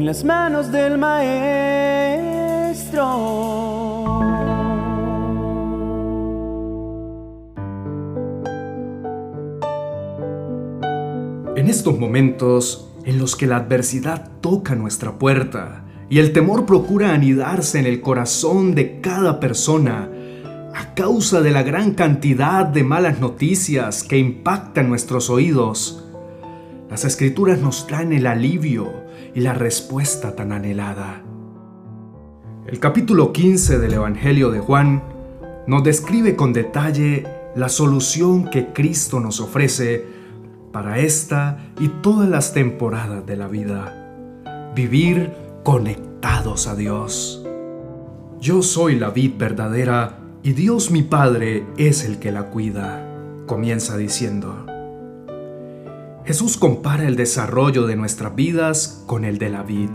en las manos del Maestro. En estos momentos en los que la adversidad toca nuestra puerta y el temor procura anidarse en el corazón de cada persona, a causa de la gran cantidad de malas noticias que impactan nuestros oídos, las escrituras nos traen el alivio y la respuesta tan anhelada. El capítulo 15 del Evangelio de Juan nos describe con detalle la solución que Cristo nos ofrece para esta y todas las temporadas de la vida. Vivir conectados a Dios. Yo soy la vid verdadera y Dios mi Padre es el que la cuida, comienza diciendo. Jesús compara el desarrollo de nuestras vidas con el de la vid.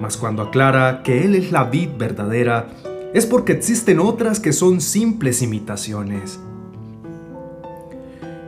Mas cuando aclara que Él es la vid verdadera, es porque existen otras que son simples imitaciones.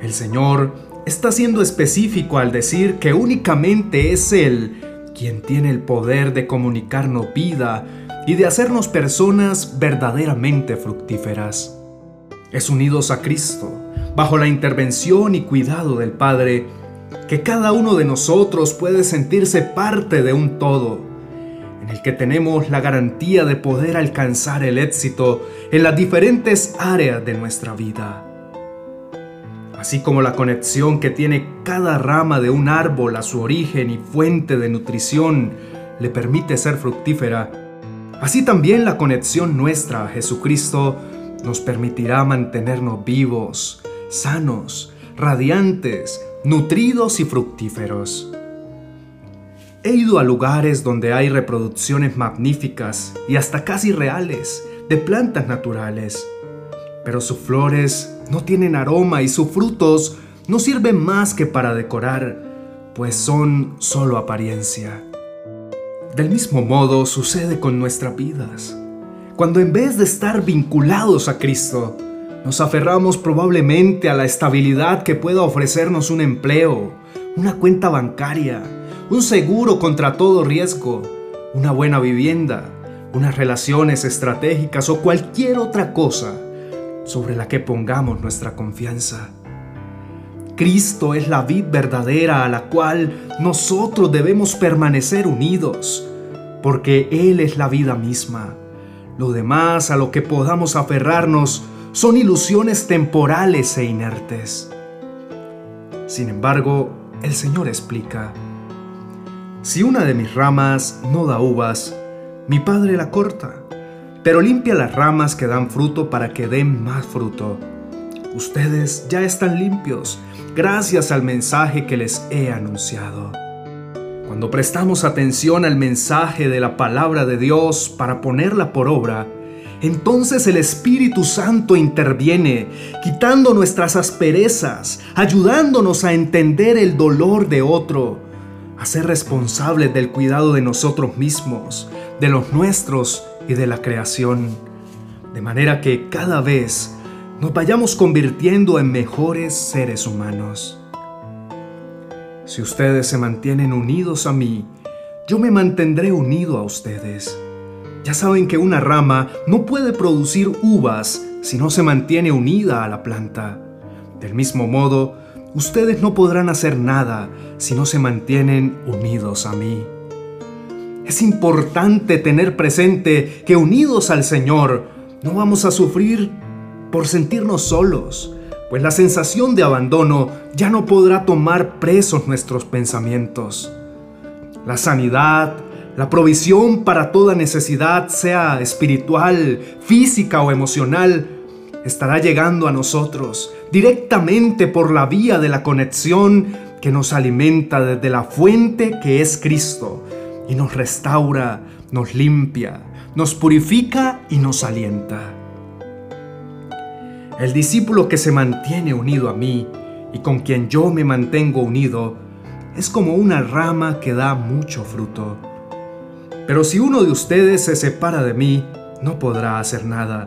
El Señor está siendo específico al decir que únicamente es Él quien tiene el poder de comunicarnos vida y de hacernos personas verdaderamente fructíferas. Es unidos a Cristo, bajo la intervención y cuidado del Padre, que cada uno de nosotros puede sentirse parte de un todo, en el que tenemos la garantía de poder alcanzar el éxito en las diferentes áreas de nuestra vida. Así como la conexión que tiene cada rama de un árbol a su origen y fuente de nutrición le permite ser fructífera, Así también la conexión nuestra a Jesucristo nos permitirá mantenernos vivos, sanos, radiantes, nutridos y fructíferos. He ido a lugares donde hay reproducciones magníficas y hasta casi reales de plantas naturales, pero sus flores no tienen aroma y sus frutos no sirven más que para decorar, pues son solo apariencia. Del mismo modo sucede con nuestras vidas. Cuando en vez de estar vinculados a Cristo, nos aferramos probablemente a la estabilidad que pueda ofrecernos un empleo, una cuenta bancaria, un seguro contra todo riesgo, una buena vivienda, unas relaciones estratégicas o cualquier otra cosa sobre la que pongamos nuestra confianza. Cristo es la vid verdadera a la cual nosotros debemos permanecer unidos, porque Él es la vida misma. Lo demás a lo que podamos aferrarnos son ilusiones temporales e inertes. Sin embargo, el Señor explica, si una de mis ramas no da uvas, mi Padre la corta, pero limpia las ramas que dan fruto para que den más fruto. Ustedes ya están limpios gracias al mensaje que les he anunciado. Cuando prestamos atención al mensaje de la palabra de Dios para ponerla por obra, entonces el Espíritu Santo interviene, quitando nuestras asperezas, ayudándonos a entender el dolor de otro, a ser responsables del cuidado de nosotros mismos, de los nuestros y de la creación, de manera que cada vez nos vayamos convirtiendo en mejores seres humanos. Si ustedes se mantienen unidos a mí, yo me mantendré unido a ustedes. Ya saben que una rama no puede producir uvas si no se mantiene unida a la planta. Del mismo modo, ustedes no podrán hacer nada si no se mantienen unidos a mí. Es importante tener presente que unidos al Señor no vamos a sufrir por sentirnos solos, pues la sensación de abandono ya no podrá tomar presos nuestros pensamientos. La sanidad, la provisión para toda necesidad, sea espiritual, física o emocional, estará llegando a nosotros directamente por la vía de la conexión que nos alimenta desde la fuente que es Cristo y nos restaura, nos limpia, nos purifica y nos alienta. El discípulo que se mantiene unido a mí y con quien yo me mantengo unido es como una rama que da mucho fruto. Pero si uno de ustedes se separa de mí, no podrá hacer nada.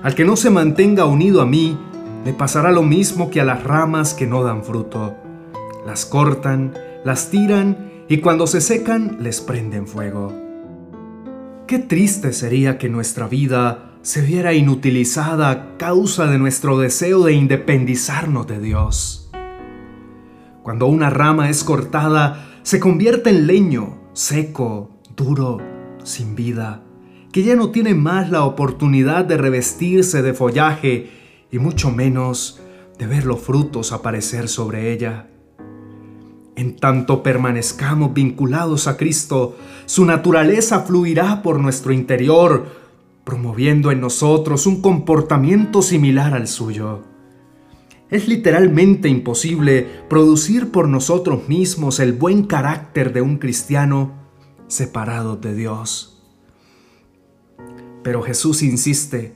Al que no se mantenga unido a mí, le pasará lo mismo que a las ramas que no dan fruto. Las cortan, las tiran y cuando se secan les prenden fuego. Qué triste sería que nuestra vida se viera inutilizada a causa de nuestro deseo de independizarnos de Dios. Cuando una rama es cortada, se convierte en leño, seco, sin vida, que ya no tiene más la oportunidad de revestirse de follaje y mucho menos de ver los frutos aparecer sobre ella. En tanto permanezcamos vinculados a Cristo, su naturaleza fluirá por nuestro interior, promoviendo en nosotros un comportamiento similar al suyo. Es literalmente imposible producir por nosotros mismos el buen carácter de un cristiano separado de Dios. Pero Jesús insiste,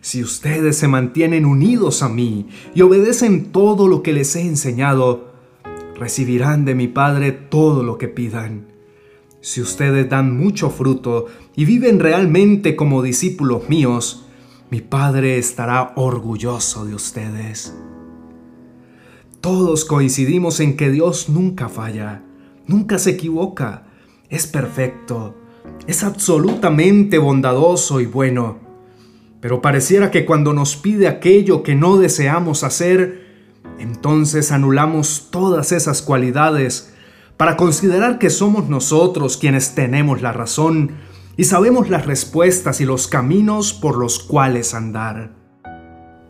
si ustedes se mantienen unidos a mí y obedecen todo lo que les he enseñado, recibirán de mi Padre todo lo que pidan. Si ustedes dan mucho fruto y viven realmente como discípulos míos, mi Padre estará orgulloso de ustedes. Todos coincidimos en que Dios nunca falla, nunca se equivoca, es perfecto, es absolutamente bondadoso y bueno. Pero pareciera que cuando nos pide aquello que no deseamos hacer, entonces anulamos todas esas cualidades para considerar que somos nosotros quienes tenemos la razón y sabemos las respuestas y los caminos por los cuales andar.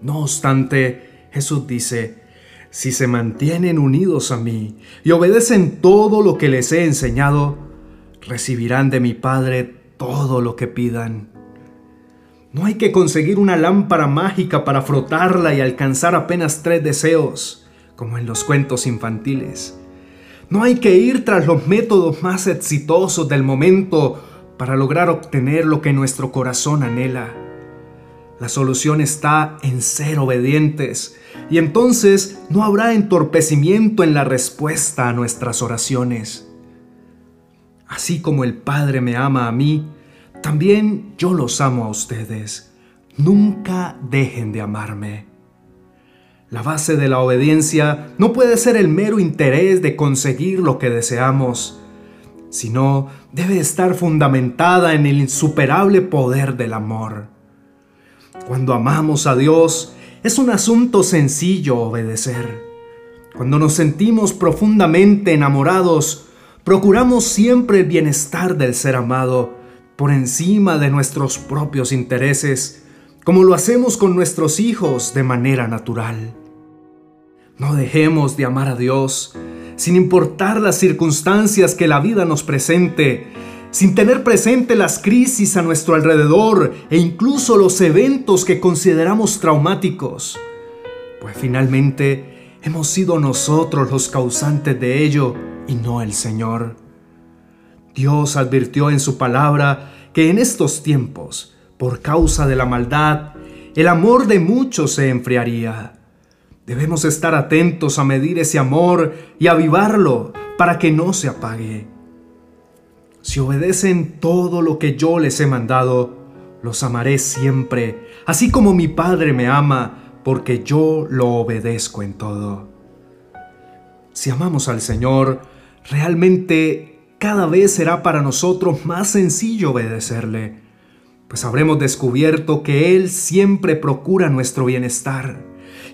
No obstante, Jesús dice, si se mantienen unidos a mí y obedecen todo lo que les he enseñado, recibirán de mi Padre todo lo que pidan. No hay que conseguir una lámpara mágica para frotarla y alcanzar apenas tres deseos, como en los cuentos infantiles. No hay que ir tras los métodos más exitosos del momento para lograr obtener lo que nuestro corazón anhela. La solución está en ser obedientes y entonces no habrá entorpecimiento en la respuesta a nuestras oraciones. Así como el Padre me ama a mí, también yo los amo a ustedes. Nunca dejen de amarme. La base de la obediencia no puede ser el mero interés de conseguir lo que deseamos, sino debe estar fundamentada en el insuperable poder del amor. Cuando amamos a Dios, es un asunto sencillo obedecer. Cuando nos sentimos profundamente enamorados, procuramos siempre el bienestar del ser amado por encima de nuestros propios intereses, como lo hacemos con nuestros hijos de manera natural. No dejemos de amar a Dios, sin importar las circunstancias que la vida nos presente, sin tener presente las crisis a nuestro alrededor e incluso los eventos que consideramos traumáticos, pues finalmente hemos sido nosotros los causantes de ello y no el Señor. Dios advirtió en su palabra que en estos tiempos, por causa de la maldad, el amor de muchos se enfriaría. Debemos estar atentos a medir ese amor y avivarlo para que no se apague. Si obedecen todo lo que yo les he mandado, los amaré siempre, así como mi Padre me ama, porque yo lo obedezco en todo. Si amamos al Señor, realmente cada vez será para nosotros más sencillo obedecerle, pues habremos descubierto que Él siempre procura nuestro bienestar,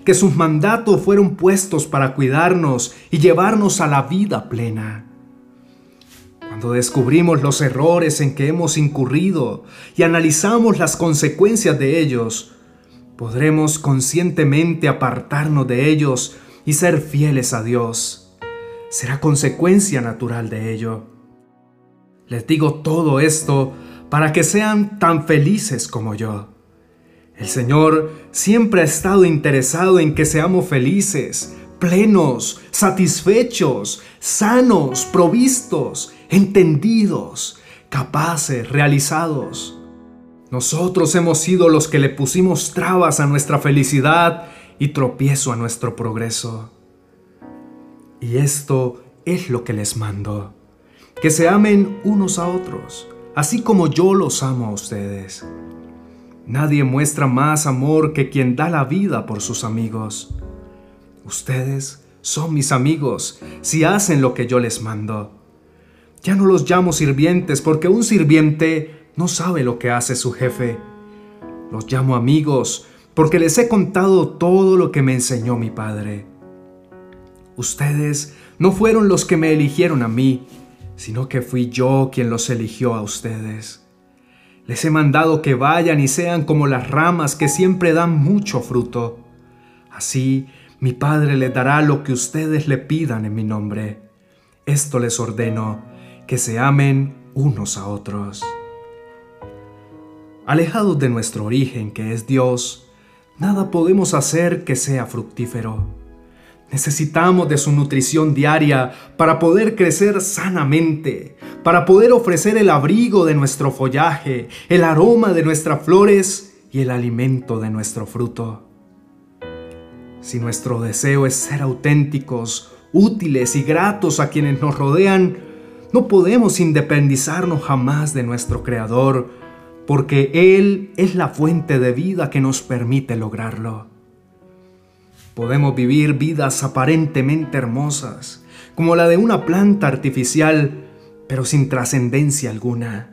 que sus mandatos fueron puestos para cuidarnos y llevarnos a la vida plena. Cuando descubrimos los errores en que hemos incurrido y analizamos las consecuencias de ellos, podremos conscientemente apartarnos de ellos y ser fieles a Dios. Será consecuencia natural de ello. Les digo todo esto para que sean tan felices como yo. El Señor siempre ha estado interesado en que seamos felices, plenos, satisfechos, sanos, provistos, entendidos, capaces, realizados. Nosotros hemos sido los que le pusimos trabas a nuestra felicidad y tropiezo a nuestro progreso. Y esto es lo que les mando que se amen unos a otros, así como yo los amo a ustedes. Nadie muestra más amor que quien da la vida por sus amigos. Ustedes son mis amigos si hacen lo que yo les mando. Ya no los llamo sirvientes porque un sirviente no sabe lo que hace su jefe. Los llamo amigos porque les he contado todo lo que me enseñó mi Padre. Ustedes no fueron los que me eligieron a mí, sino que fui yo quien los eligió a ustedes. Les he mandado que vayan y sean como las ramas que siempre dan mucho fruto. Así mi Padre les dará lo que ustedes le pidan en mi nombre. Esto les ordeno, que se amen unos a otros. Alejados de nuestro origen, que es Dios, nada podemos hacer que sea fructífero. Necesitamos de su nutrición diaria para poder crecer sanamente, para poder ofrecer el abrigo de nuestro follaje, el aroma de nuestras flores y el alimento de nuestro fruto. Si nuestro deseo es ser auténticos, útiles y gratos a quienes nos rodean, no podemos independizarnos jamás de nuestro Creador, porque Él es la fuente de vida que nos permite lograrlo. Podemos vivir vidas aparentemente hermosas, como la de una planta artificial, pero sin trascendencia alguna.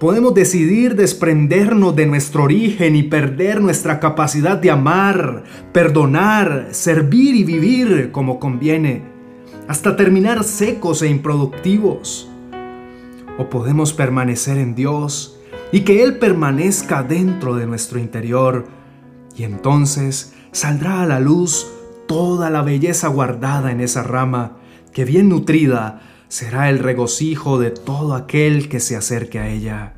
Podemos decidir desprendernos de nuestro origen y perder nuestra capacidad de amar, perdonar, servir y vivir como conviene, hasta terminar secos e improductivos. O podemos permanecer en Dios y que Él permanezca dentro de nuestro interior, y entonces saldrá a la luz toda la belleza guardada en esa rama, que bien nutrida será el regocijo de todo aquel que se acerque a ella.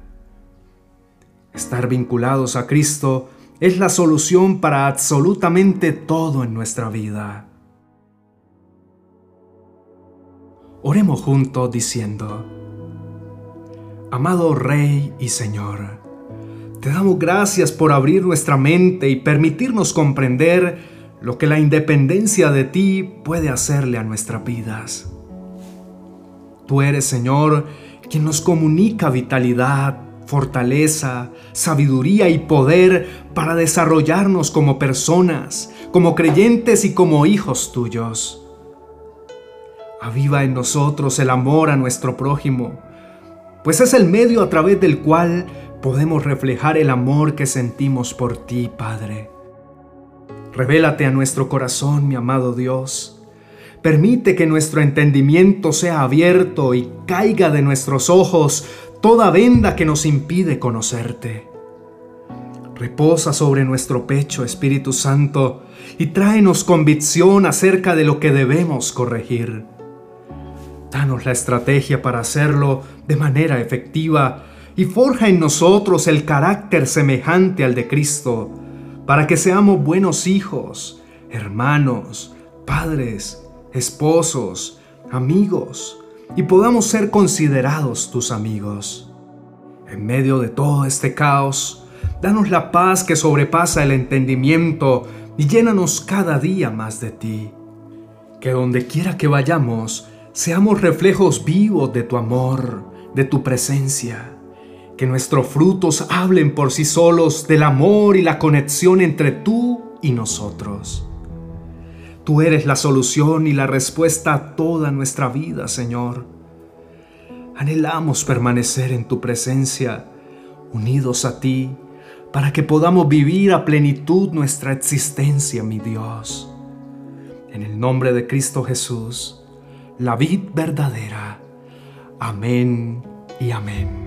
Estar vinculados a Cristo es la solución para absolutamente todo en nuestra vida. Oremos juntos diciendo, Amado Rey y Señor, te damos gracias por abrir nuestra mente y permitirnos comprender lo que la independencia de ti puede hacerle a nuestras vidas. Tú eres, Señor, quien nos comunica vitalidad, fortaleza, sabiduría y poder para desarrollarnos como personas, como creyentes y como hijos tuyos. Aviva en nosotros el amor a nuestro prójimo, pues es el medio a través del cual podemos reflejar el amor que sentimos por ti, Padre. Revélate a nuestro corazón, mi amado Dios. Permite que nuestro entendimiento sea abierto y caiga de nuestros ojos toda venda que nos impide conocerte. Reposa sobre nuestro pecho, Espíritu Santo, y tráenos convicción acerca de lo que debemos corregir. Danos la estrategia para hacerlo de manera efectiva y forja en nosotros el carácter semejante al de Cristo, para que seamos buenos hijos, hermanos, padres, esposos, amigos, y podamos ser considerados tus amigos. En medio de todo este caos, danos la paz que sobrepasa el entendimiento y llénanos cada día más de ti. Que donde quiera que vayamos, seamos reflejos vivos de tu amor, de tu presencia que nuestros frutos hablen por sí solos del amor y la conexión entre tú y nosotros. Tú eres la solución y la respuesta a toda nuestra vida, Señor. Anhelamos permanecer en tu presencia, unidos a ti, para que podamos vivir a plenitud nuestra existencia, mi Dios. En el nombre de Cristo Jesús, la vid verdadera. Amén y amén.